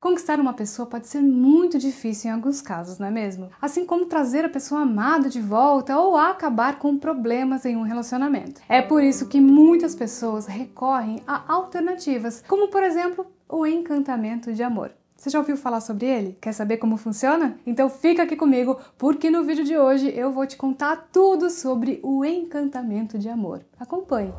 Conquistar uma pessoa pode ser muito difícil em alguns casos, não é mesmo? Assim como trazer a pessoa amada de volta ou acabar com problemas em um relacionamento. É por isso que muitas pessoas recorrem a alternativas, como por exemplo o encantamento de amor. Você já ouviu falar sobre ele? Quer saber como funciona? Então fica aqui comigo, porque no vídeo de hoje eu vou te contar tudo sobre o encantamento de amor. Acompanhe!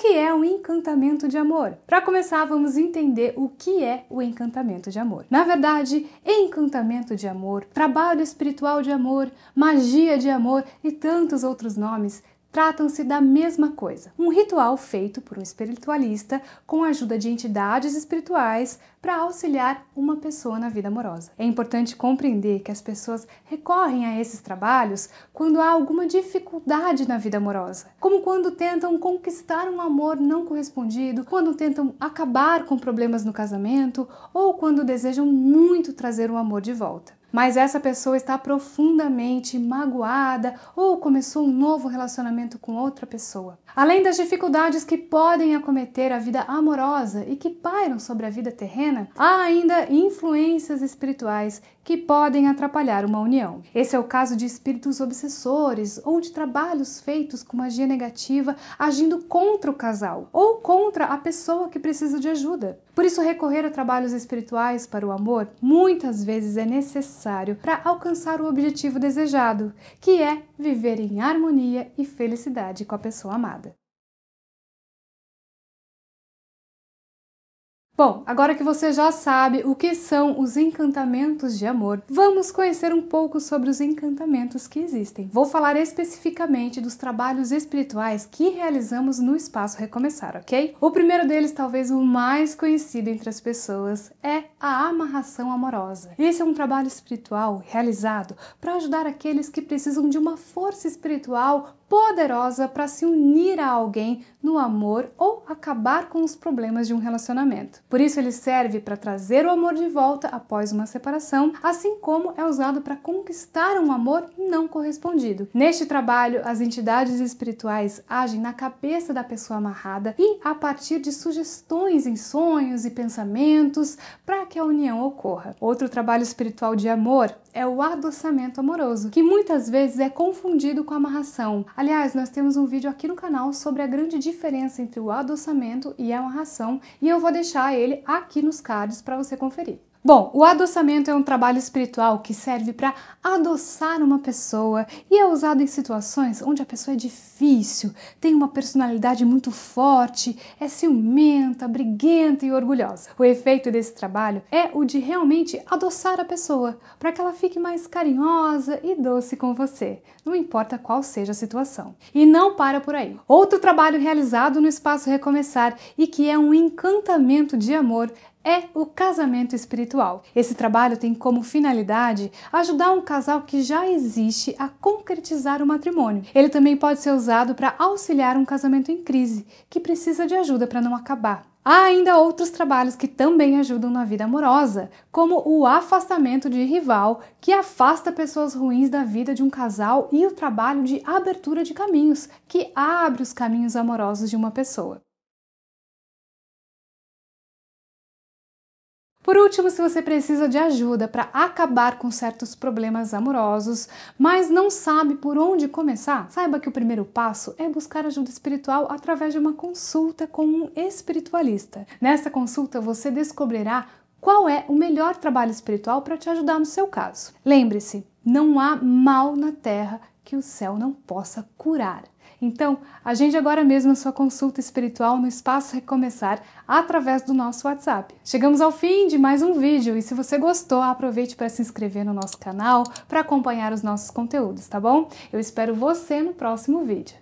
Que é um encantamento de amor? Para começar, vamos entender o que é o encantamento de amor. Na verdade, encantamento de amor, trabalho espiritual de amor, magia de amor e tantos outros nomes tratam-se da mesma coisa. Um ritual feito por um espiritualista com a ajuda de entidades espirituais para auxiliar uma pessoa na vida amorosa. É importante compreender que as pessoas recorrem a esses trabalhos quando há alguma dificuldade na vida amorosa, como quando tentam conquistar um amor não correspondido, quando tentam acabar com problemas no casamento ou quando desejam muito trazer o amor de volta mas essa pessoa está profundamente magoada ou começou um novo relacionamento com outra pessoa. Além das dificuldades que podem acometer a vida amorosa e que pairam sobre a vida terrena, há ainda influências espirituais que podem atrapalhar uma união. Esse é o caso de espíritos obsessores ou de trabalhos feitos com magia negativa agindo contra o casal ou contra a pessoa que precisa de ajuda. Por isso, recorrer a trabalhos espirituais para o amor muitas vezes é necessário para alcançar o objetivo desejado, que é viver em harmonia e felicidade com a pessoa amada. Bom, agora que você já sabe o que são os encantamentos de amor, vamos conhecer um pouco sobre os encantamentos que existem. Vou falar especificamente dos trabalhos espirituais que realizamos no Espaço Recomeçar, ok? O primeiro deles, talvez o mais conhecido entre as pessoas, é a amarração amorosa. Esse é um trabalho espiritual realizado para ajudar aqueles que precisam de uma força espiritual poderosa para se unir a alguém no amor ou acabar com os problemas de um relacionamento. Por isso, ele serve para trazer o amor de volta após uma separação, assim como é usado para conquistar um amor não correspondido. Neste trabalho, as entidades espirituais agem na cabeça da pessoa amarrada e a partir de sugestões em sonhos e pensamentos para que a união ocorra. Outro trabalho espiritual de amor é o adoçamento amoroso, que muitas vezes é confundido com amarração. Aliás, nós temos um vídeo aqui no canal sobre a grande diferença entre o adoçamento e a amarração, e eu vou deixar ele aqui nos cards para você conferir. Bom, o adoçamento é um trabalho espiritual que serve para adoçar uma pessoa e é usado em situações onde a pessoa é difícil, tem uma personalidade muito forte, é ciumenta, briguenta e orgulhosa. O efeito desse trabalho é o de realmente adoçar a pessoa, para que ela fique mais carinhosa e doce com você, não importa qual seja a situação. E não para por aí. Outro trabalho realizado no Espaço Recomeçar e que é um encantamento de amor é o casamento espiritual. Esse trabalho tem como finalidade ajudar um casal que já existe a concretizar o matrimônio. Ele também pode ser usado para auxiliar um casamento em crise, que precisa de ajuda para não acabar. Há ainda outros trabalhos que também ajudam na vida amorosa, como o afastamento de rival, que afasta pessoas ruins da vida de um casal, e o trabalho de abertura de caminhos, que abre os caminhos amorosos de uma pessoa. Por último, se você precisa de ajuda para acabar com certos problemas amorosos, mas não sabe por onde começar, saiba que o primeiro passo é buscar ajuda espiritual através de uma consulta com um espiritualista. Nessa consulta você descobrirá qual é o melhor trabalho espiritual para te ajudar no seu caso. Lembre-se, não há mal na terra que o céu não possa curar. Então, agende agora mesmo a sua consulta espiritual no Espaço Recomeçar através do nosso WhatsApp. Chegamos ao fim de mais um vídeo e se você gostou, aproveite para se inscrever no nosso canal para acompanhar os nossos conteúdos, tá bom? Eu espero você no próximo vídeo.